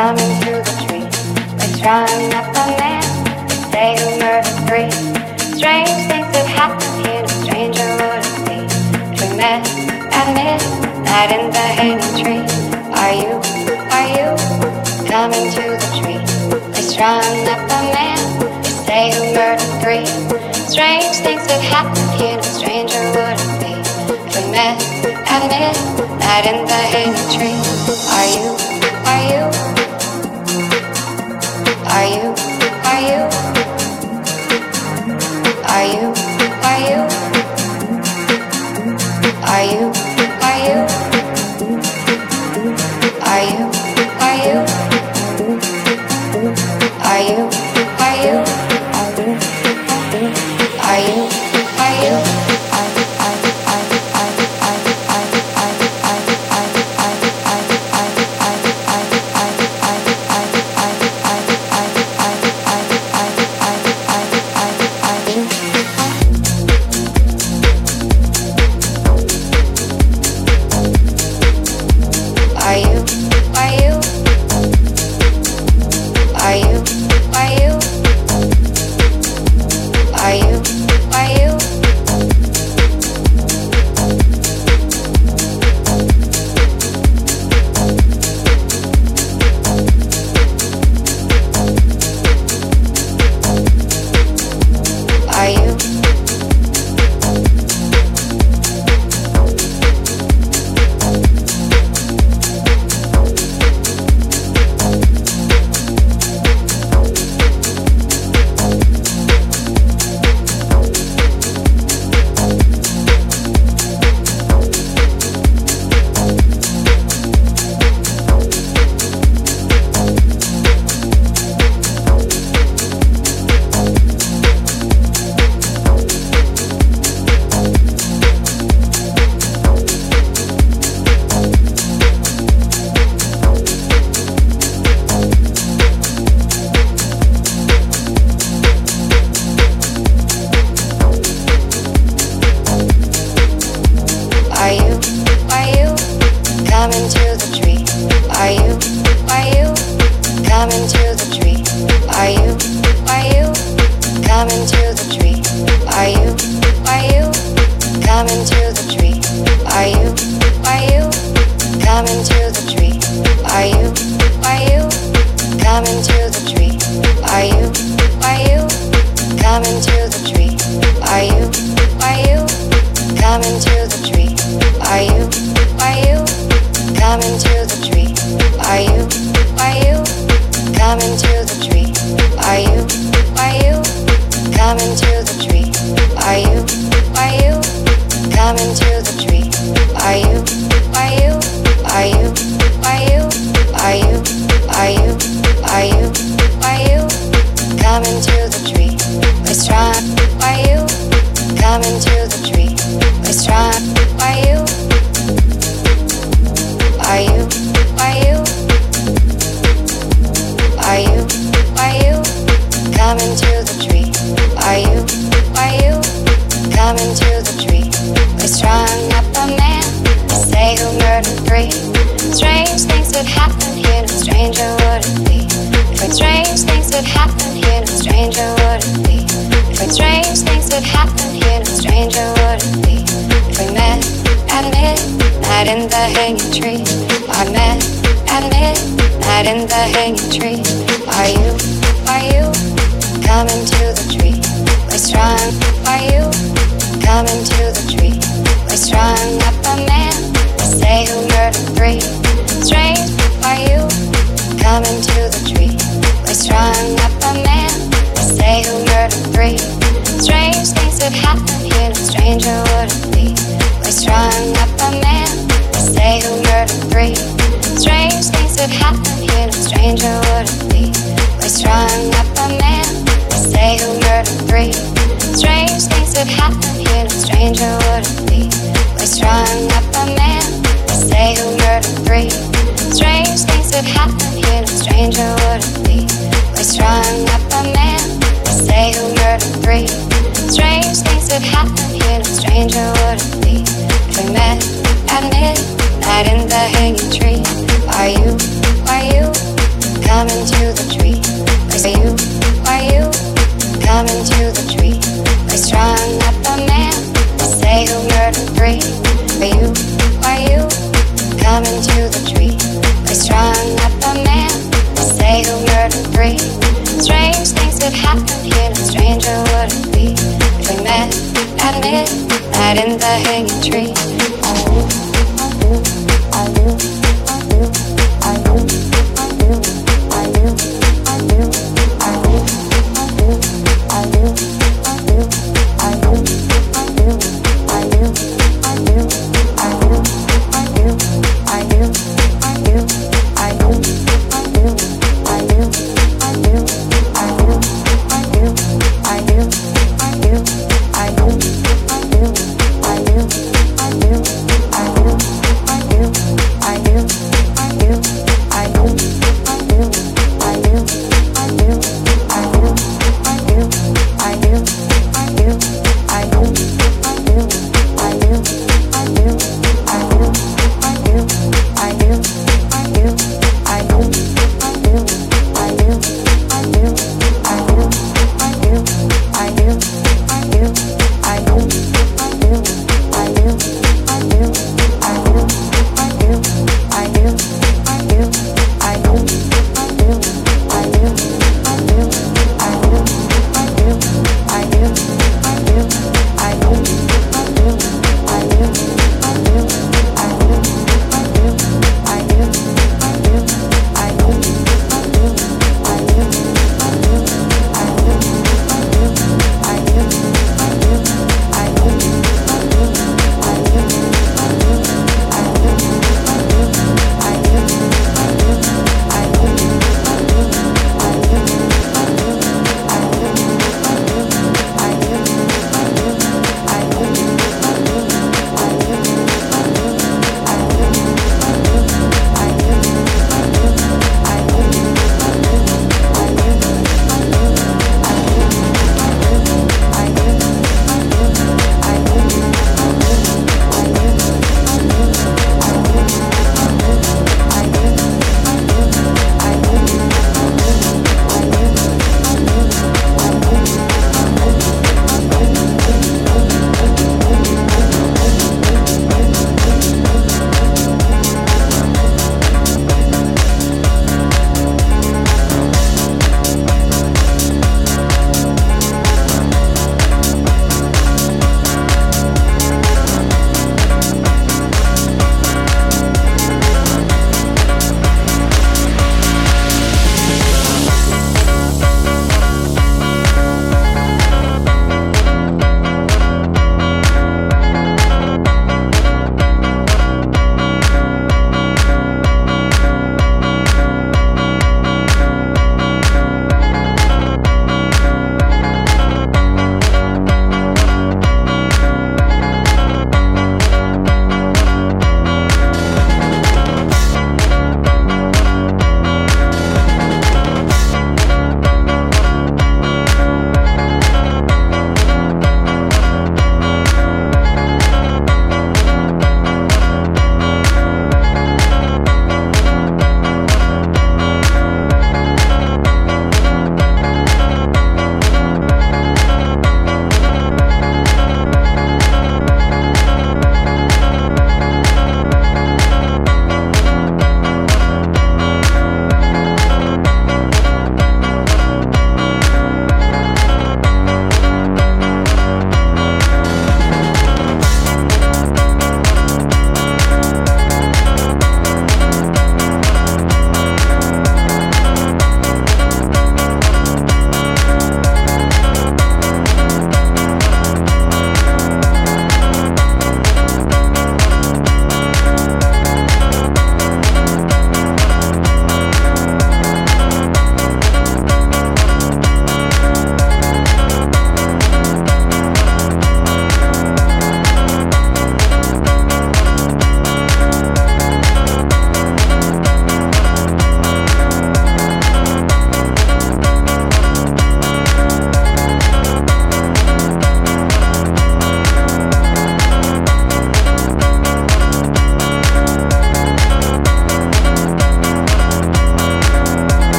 Coming through the trees. We're up a man. They day of murder three. Strange things have happened here. No stranger would it be. We met at midnight in the hanging tree. Are you? Are you coming to the tree? We're up a man. They day of murder three. Strange things have happened here. No stranger would it be. We met at midnight in the hanging tree. Are you? Are you? Are you? Are you? Are you? Are you? Are you? Are you?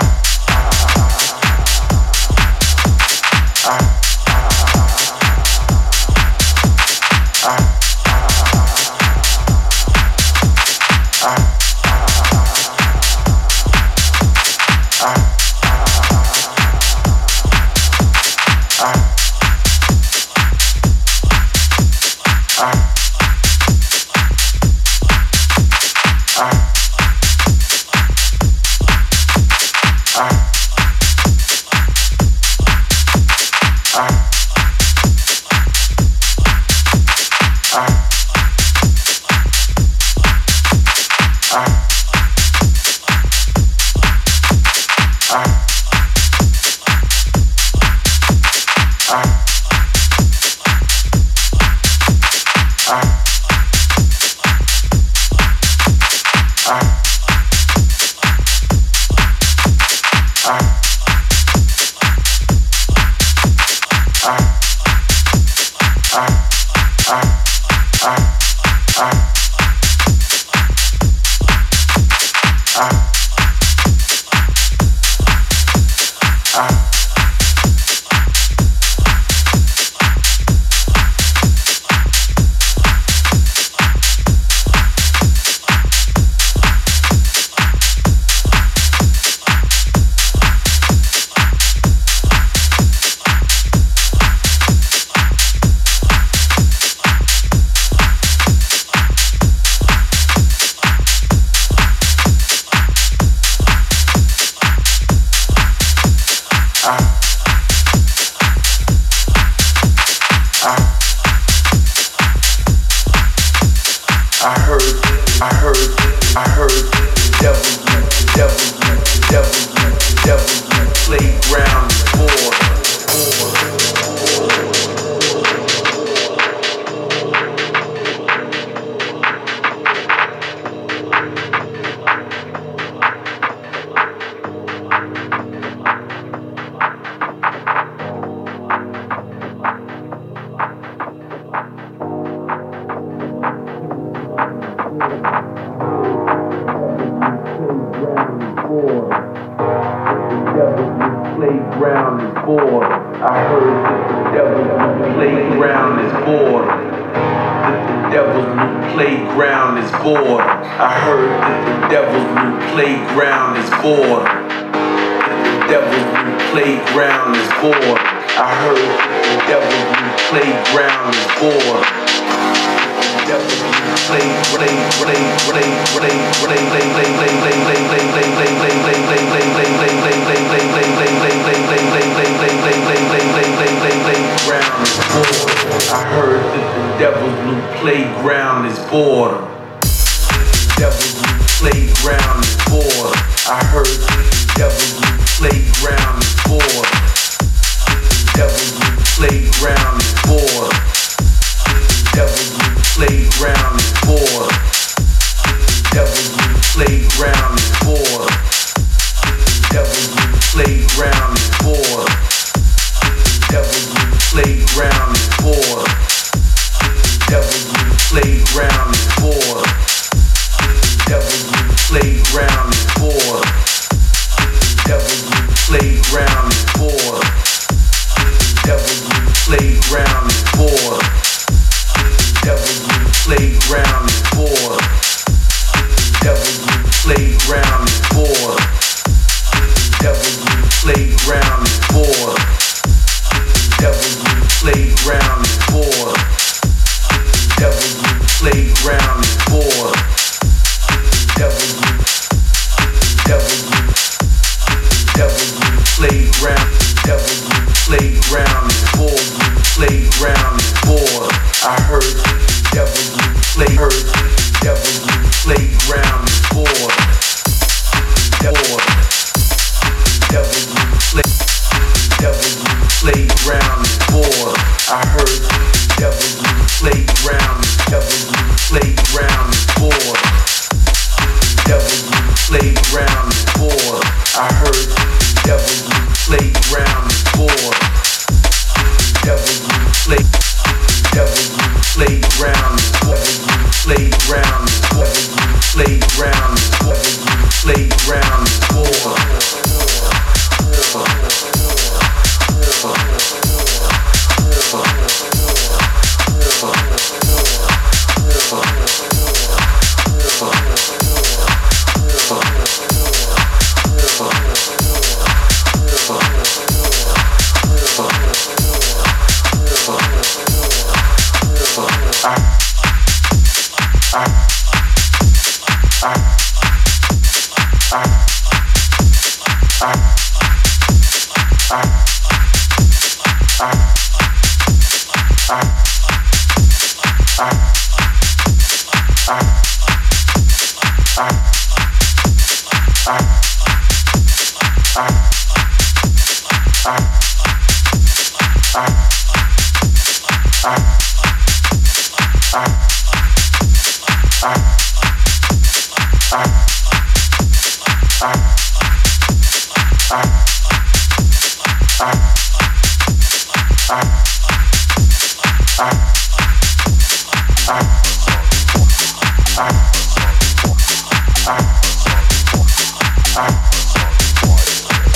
time.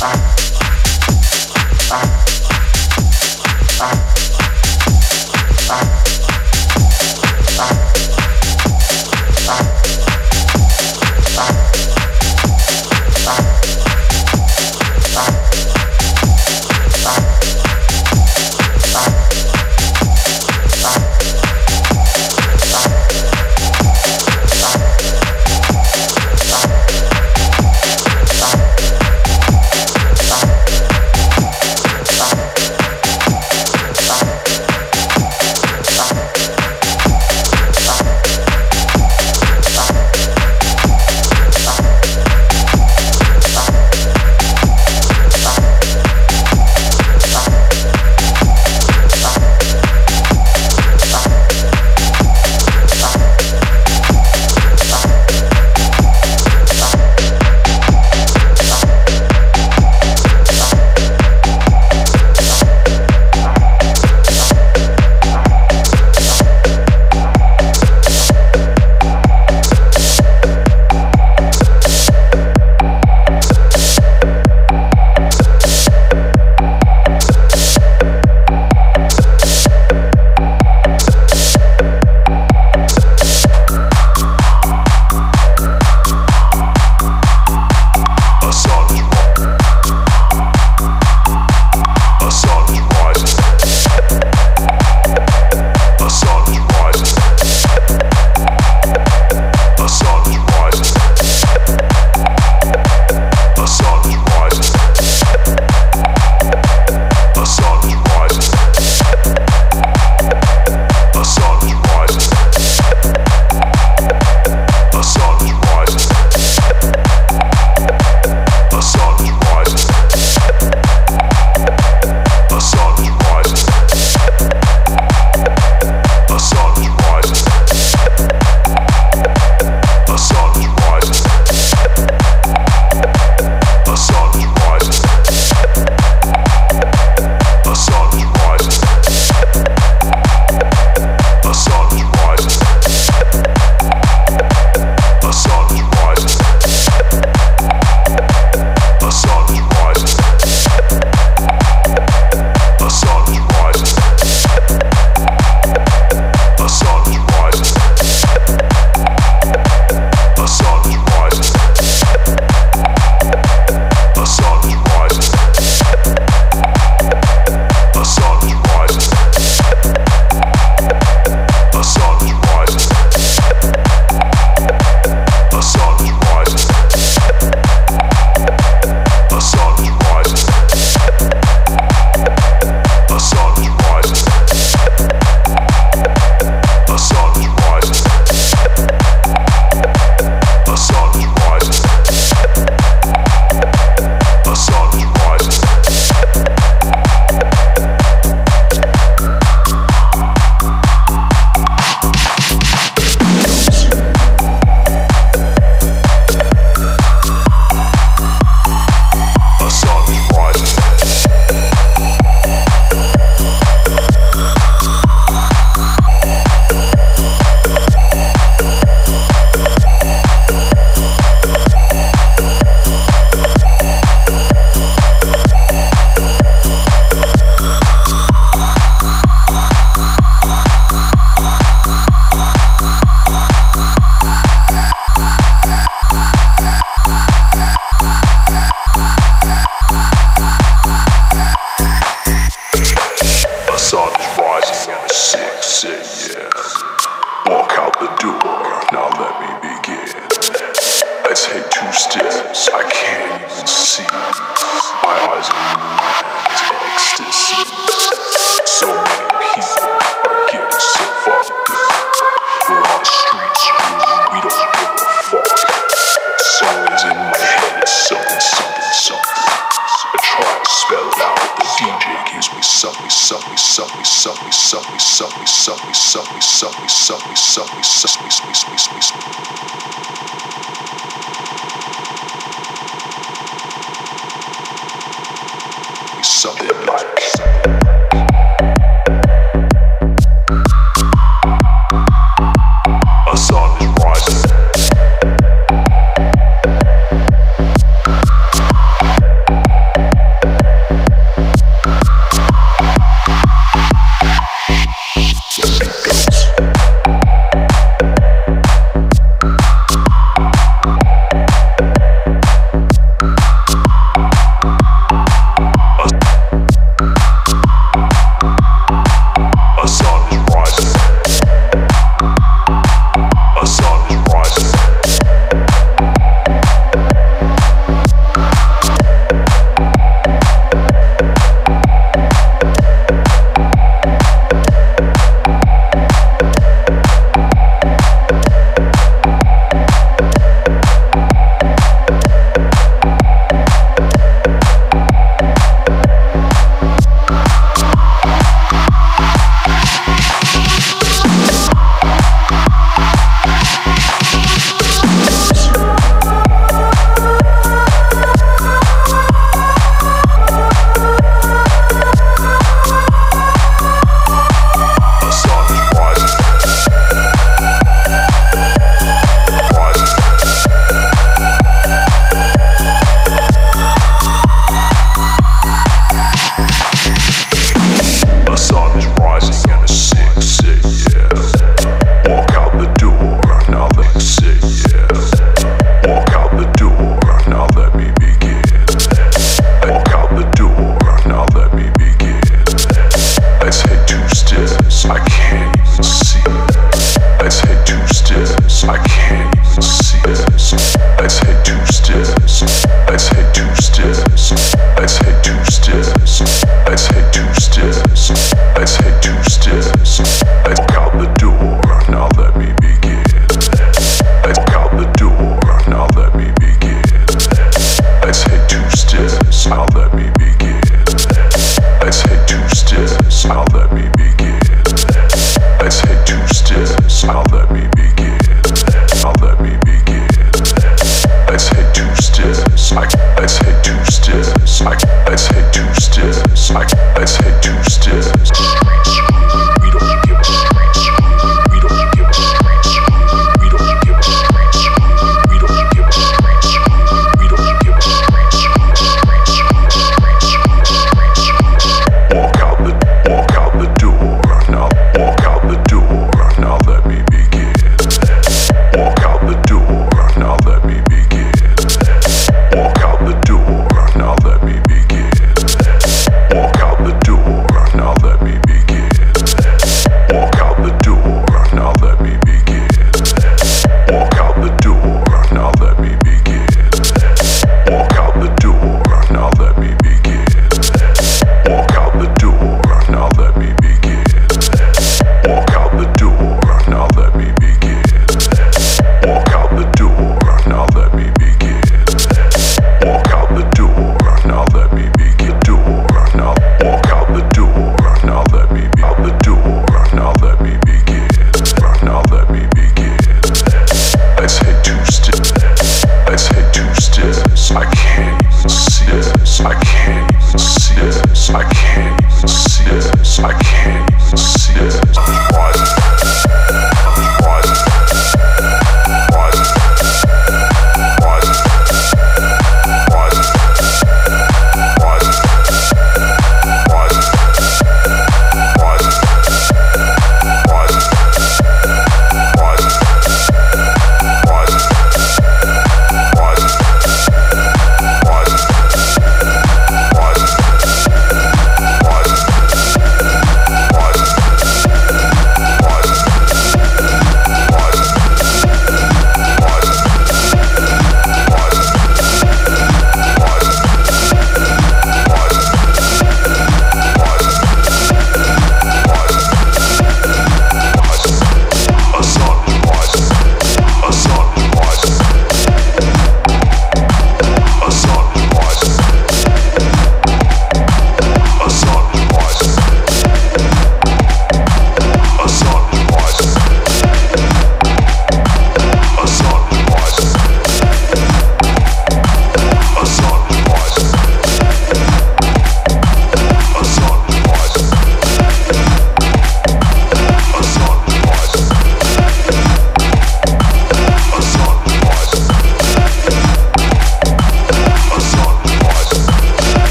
Bye.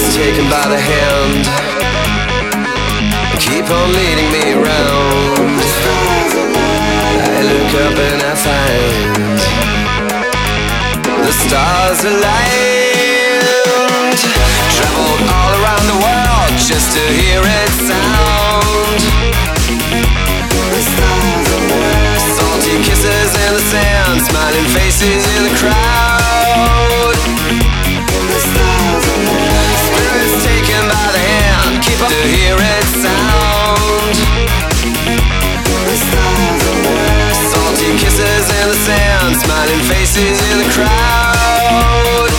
Spirits taken by the hand keep on leading me around. I look up and I find the stars aligned. Traveled all around the world just to hear it sound. Salty kisses in the sand, smiling faces in the crowd. to hear it sound. Salty kisses in the sand, smiling faces in the crowd.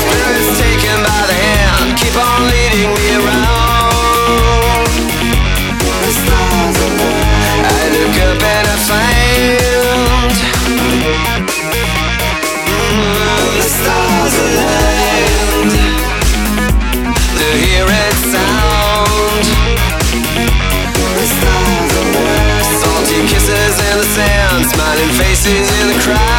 Spirits taken by the hand, keep on leading me around. I look up and I find mm-hmm. the stars alive. faces in the crowd.